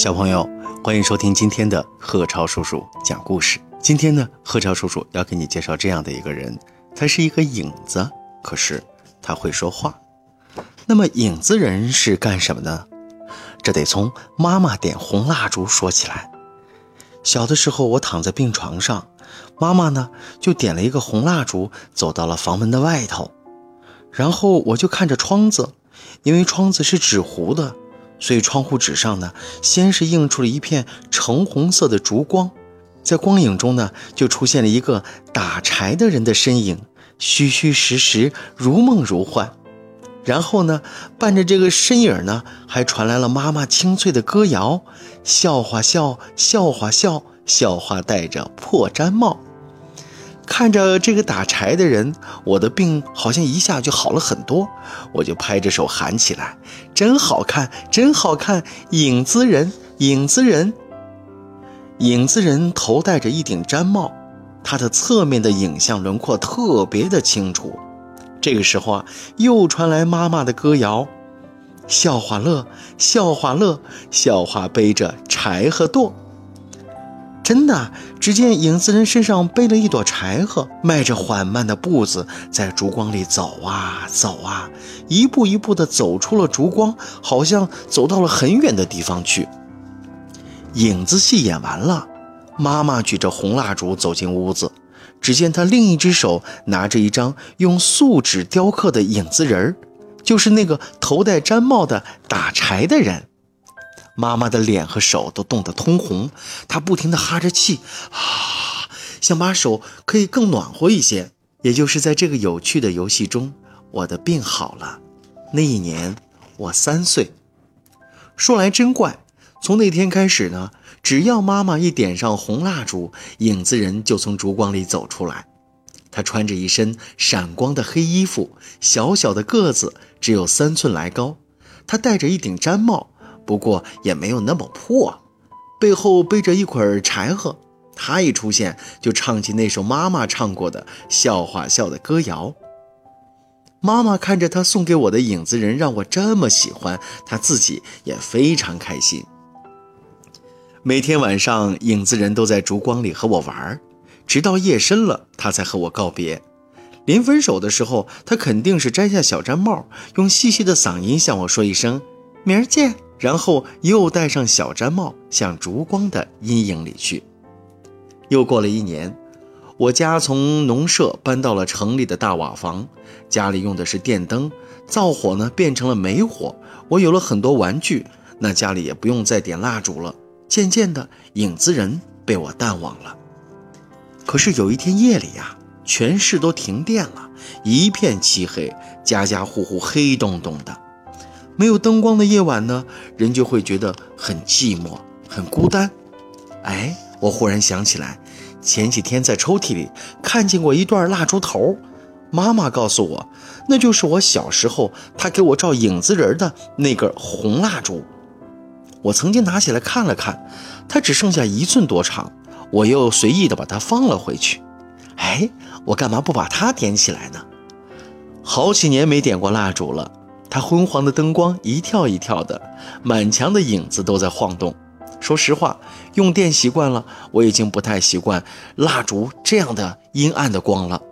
小朋友，欢迎收听今天的贺超叔叔讲故事。今天呢，贺超叔叔要给你介绍这样的一个人，他是一个影子，可是他会说话。那么，影子人是干什么呢？这得从妈妈点红蜡烛说起来。小的时候，我躺在病床上，妈妈呢就点了一个红蜡烛，走到了房门的外头，然后我就看着窗子，因为窗子是纸糊的。所以窗户纸上呢，先是映出了一片橙红色的烛光，在光影中呢，就出现了一个打柴的人的身影，虚虚实实，如梦如幻。然后呢，伴着这个身影呢，还传来了妈妈清脆的歌谣：“笑话笑，笑话笑，笑话戴着破毡帽。”看着这个打柴的人，我的病好像一下就好了很多，我就拍着手喊起来：“真好看，真好看！影子人，影子人，影子人头戴着一顶毡帽，他的侧面的影像轮廓特别的清楚。”这个时候啊，又传来妈妈的歌谣：“笑话乐，笑话乐，笑话背着柴和垛。”真的，只见影子人身上背了一朵柴禾，迈着缓慢的步子，在烛光里走啊走啊，一步一步地走出了烛光，好像走到了很远的地方去。影子戏演完了，妈妈举着红蜡烛走进屋子，只见她另一只手拿着一张用素纸雕刻的影子人儿，就是那个头戴毡帽的打柴的人。妈妈的脸和手都冻得通红，她不停地哈着气，啊，想把手可以更暖和一些。也就是在这个有趣的游戏中，我的病好了。那一年我三岁。说来真怪，从那天开始呢，只要妈妈一点上红蜡烛，影子人就从烛光里走出来。他穿着一身闪光的黑衣服，小小的个子只有三寸来高，他戴着一顶毡帽。不过也没有那么破，背后背着一捆柴禾，他一出现就唱起那首妈妈唱过的笑话笑的歌谣。妈妈看着他送给我的影子人让我这么喜欢，他自己也非常开心。每天晚上，影子人都在烛光里和我玩，直到夜深了，他才和我告别。临分手的时候，他肯定是摘下小毡帽，用细细的嗓音向我说一声：“明儿见。”然后又戴上小毡帽，向烛光的阴影里去。又过了一年，我家从农舍搬到了城里的大瓦房，家里用的是电灯，灶火呢变成了煤火。我有了很多玩具，那家里也不用再点蜡烛了。渐渐的，影子人被我淡忘了。可是有一天夜里呀，全市都停电了，一片漆黑，家家户户黑洞洞的。没有灯光的夜晚呢，人就会觉得很寂寞、很孤单。哎，我忽然想起来，前几天在抽屉里看见过一段蜡烛头，妈妈告诉我，那就是我小时候她给我照影子人的那根红蜡烛。我曾经拿起来看了看，它只剩下一寸多长，我又随意的把它放了回去。哎，我干嘛不把它点起来呢？好几年没点过蜡烛了。它昏黄的灯光一跳一跳的，满墙的影子都在晃动。说实话，用电习惯了，我已经不太习惯蜡烛这样的阴暗的光了。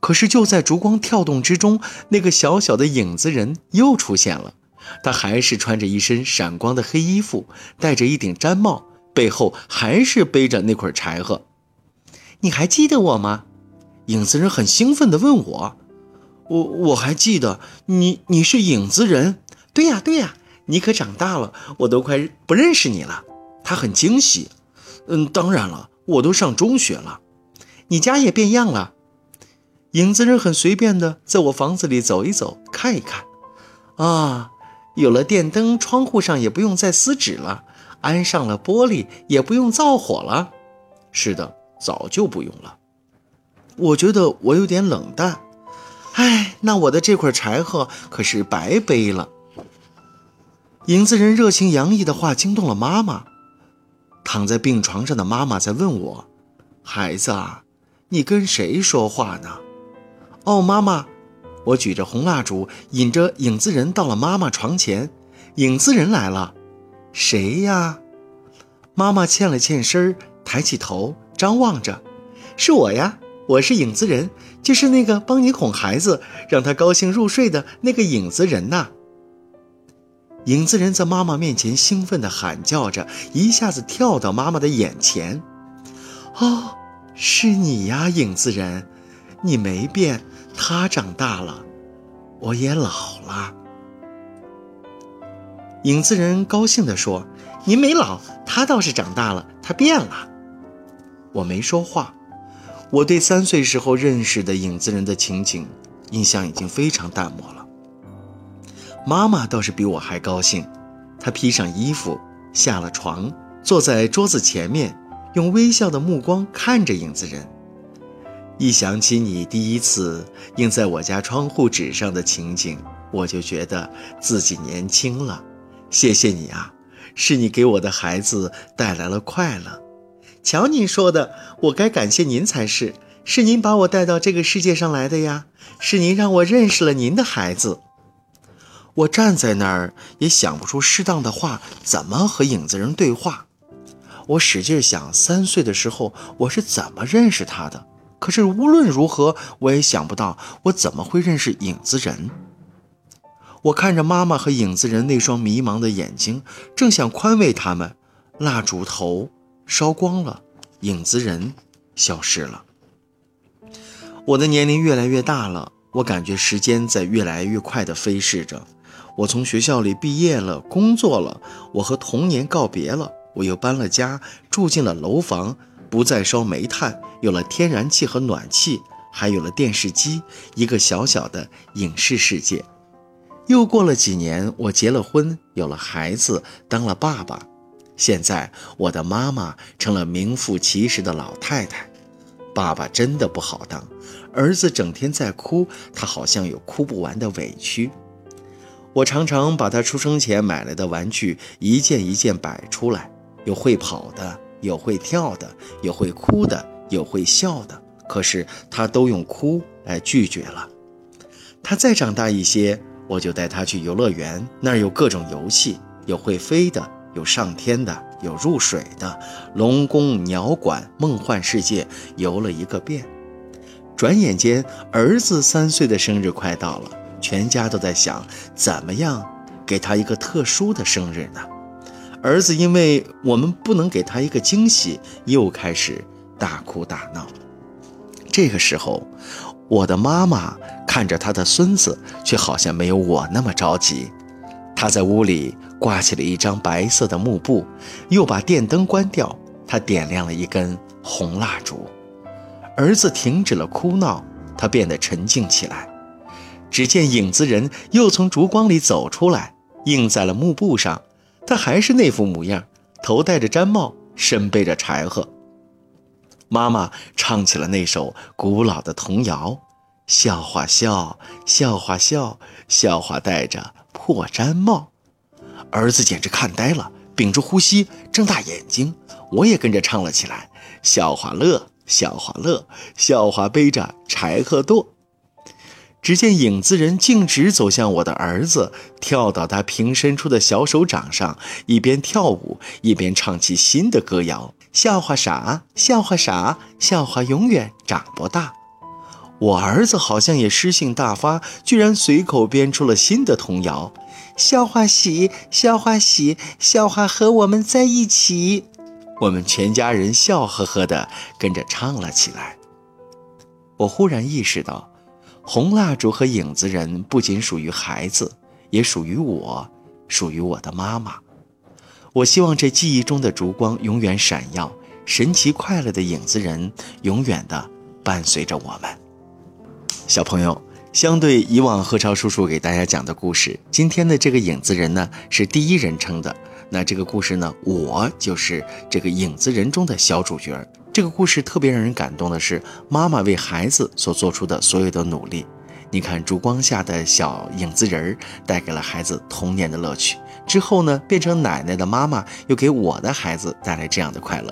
可是就在烛光跳动之中，那个小小的影子人又出现了。他还是穿着一身闪光的黑衣服，戴着一顶毡帽，背后还是背着那捆柴禾。你还记得我吗？影子人很兴奋地问我。我我还记得你，你是影子人，对呀对呀，你可长大了，我都快不认识你了。他很惊喜，嗯，当然了，我都上中学了，你家也变样了。影子人很随便的在我房子里走一走，看一看，啊，有了电灯，窗户上也不用再撕纸了，安上了玻璃，也不用灶火了。是的，早就不用了。我觉得我有点冷淡。哎，那我的这块柴禾可是白背了。影子人热情洋溢的话惊动了妈妈。躺在病床上的妈妈在问我：“孩子，你跟谁说话呢？”哦，妈妈，我举着红蜡烛，引着影子人到了妈妈床前。影子人来了，谁呀？妈妈欠了欠身，抬起头张望着，是我呀，我是影子人，就是那个帮你哄孩子，让他高兴入睡的那个影子人呐。影子人在妈妈面前兴奋地喊叫着，一下子跳到妈妈的眼前。哦，是你呀，影子人，你没变，他长大了，我也老了。影子人高兴地说：“您没老，他倒是长大了，他变了。”我没说话。我对三岁时候认识的影子人的情景，印象已经非常淡漠了。妈妈倒是比我还高兴，她披上衣服，下了床，坐在桌子前面，用微笑的目光看着影子人。一想起你第一次印在我家窗户纸上的情景，我就觉得自己年轻了。谢谢你啊，是你给我的孩子带来了快乐。瞧您说的，我该感谢您才是。是您把我带到这个世界上来的呀，是您让我认识了您的孩子。我站在那儿也想不出适当的话怎么和影子人对话。我使劲想，三岁的时候我是怎么认识他的？可是无论如何，我也想不到我怎么会认识影子人。我看着妈妈和影子人那双迷茫的眼睛，正想宽慰他们，蜡烛头烧光了，影子人消失了。我的年龄越来越大了，我感觉时间在越来越快地飞逝着。我从学校里毕业了，工作了，我和童年告别了，我又搬了家，住进了楼房，不再烧煤炭，有了天然气和暖气，还有了电视机，一个小小的影视世界。又过了几年，我结了婚，有了孩子，当了爸爸。现在我的妈妈成了名副其实的老太太。爸爸真的不好当，儿子整天在哭，他好像有哭不完的委屈。我常常把他出生前买来的玩具一件一件摆出来，有会跑的，有会跳的，有会哭的，有会笑的。可是他都用哭来拒绝了。他再长大一些。我就带他去游乐园，那儿有各种游戏，有会飞的，有上天的，有入水的，龙宫、鸟馆、梦幻世界游了一个遍。转眼间，儿子三岁的生日快到了，全家都在想怎么样给他一个特殊的生日呢？儿子因为我们不能给他一个惊喜，又开始大哭大闹。这个时候，我的妈妈。看着他的孙子，却好像没有我那么着急。他在屋里挂起了一张白色的幕布，又把电灯关掉。他点亮了一根红蜡烛。儿子停止了哭闹，他变得沉静起来。只见影子人又从烛光里走出来，映在了幕布上。他还是那副模样，头戴着毡帽，身背着柴禾。妈妈唱起了那首古老的童谣。笑话笑，笑话笑，笑话戴着破毡帽，儿子简直看呆了，屏住呼吸，睁大眼睛。我也跟着唱了起来：笑话乐，笑话乐，笑话背着柴禾垛。只见影子人径直走向我的儿子，跳到他平伸出的小手掌上，一边跳舞一边唱起新的歌谣：笑话傻，笑话傻，笑话永远长不大。我儿子好像也诗兴大发，居然随口编出了新的童谣：“笑话喜，笑话喜，笑话和我们在一起。”我们全家人笑呵呵地跟着唱了起来。我忽然意识到，红蜡烛和影子人不仅属于孩子，也属于我，属于我的妈妈。我希望这记忆中的烛光永远闪耀，神奇快乐的影子人永远的伴随着我们。小朋友，相对以往何超叔叔给大家讲的故事，今天的这个影子人呢是第一人称的。那这个故事呢，我就是这个影子人中的小主角。这个故事特别让人感动的是，妈妈为孩子所做出的所有的努力。你看，烛光下的小影子人儿带给了孩子童年的乐趣，之后呢，变成奶奶的妈妈又给我的孩子带来这样的快乐。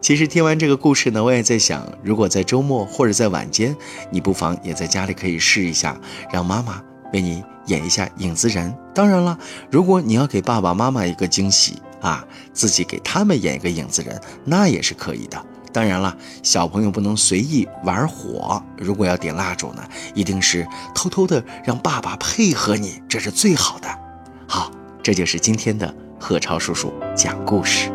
其实听完这个故事呢，我也在想，如果在周末或者在晚间，你不妨也在家里可以试一下，让妈妈为你演一下影子人。当然了，如果你要给爸爸妈妈一个惊喜，啊，自己给他们演一个影子人，那也是可以的。当然了，小朋友不能随意玩火，如果要点蜡烛呢，一定是偷偷的让爸爸配合你，这是最好的。好，这就是今天的贺超叔叔讲故事。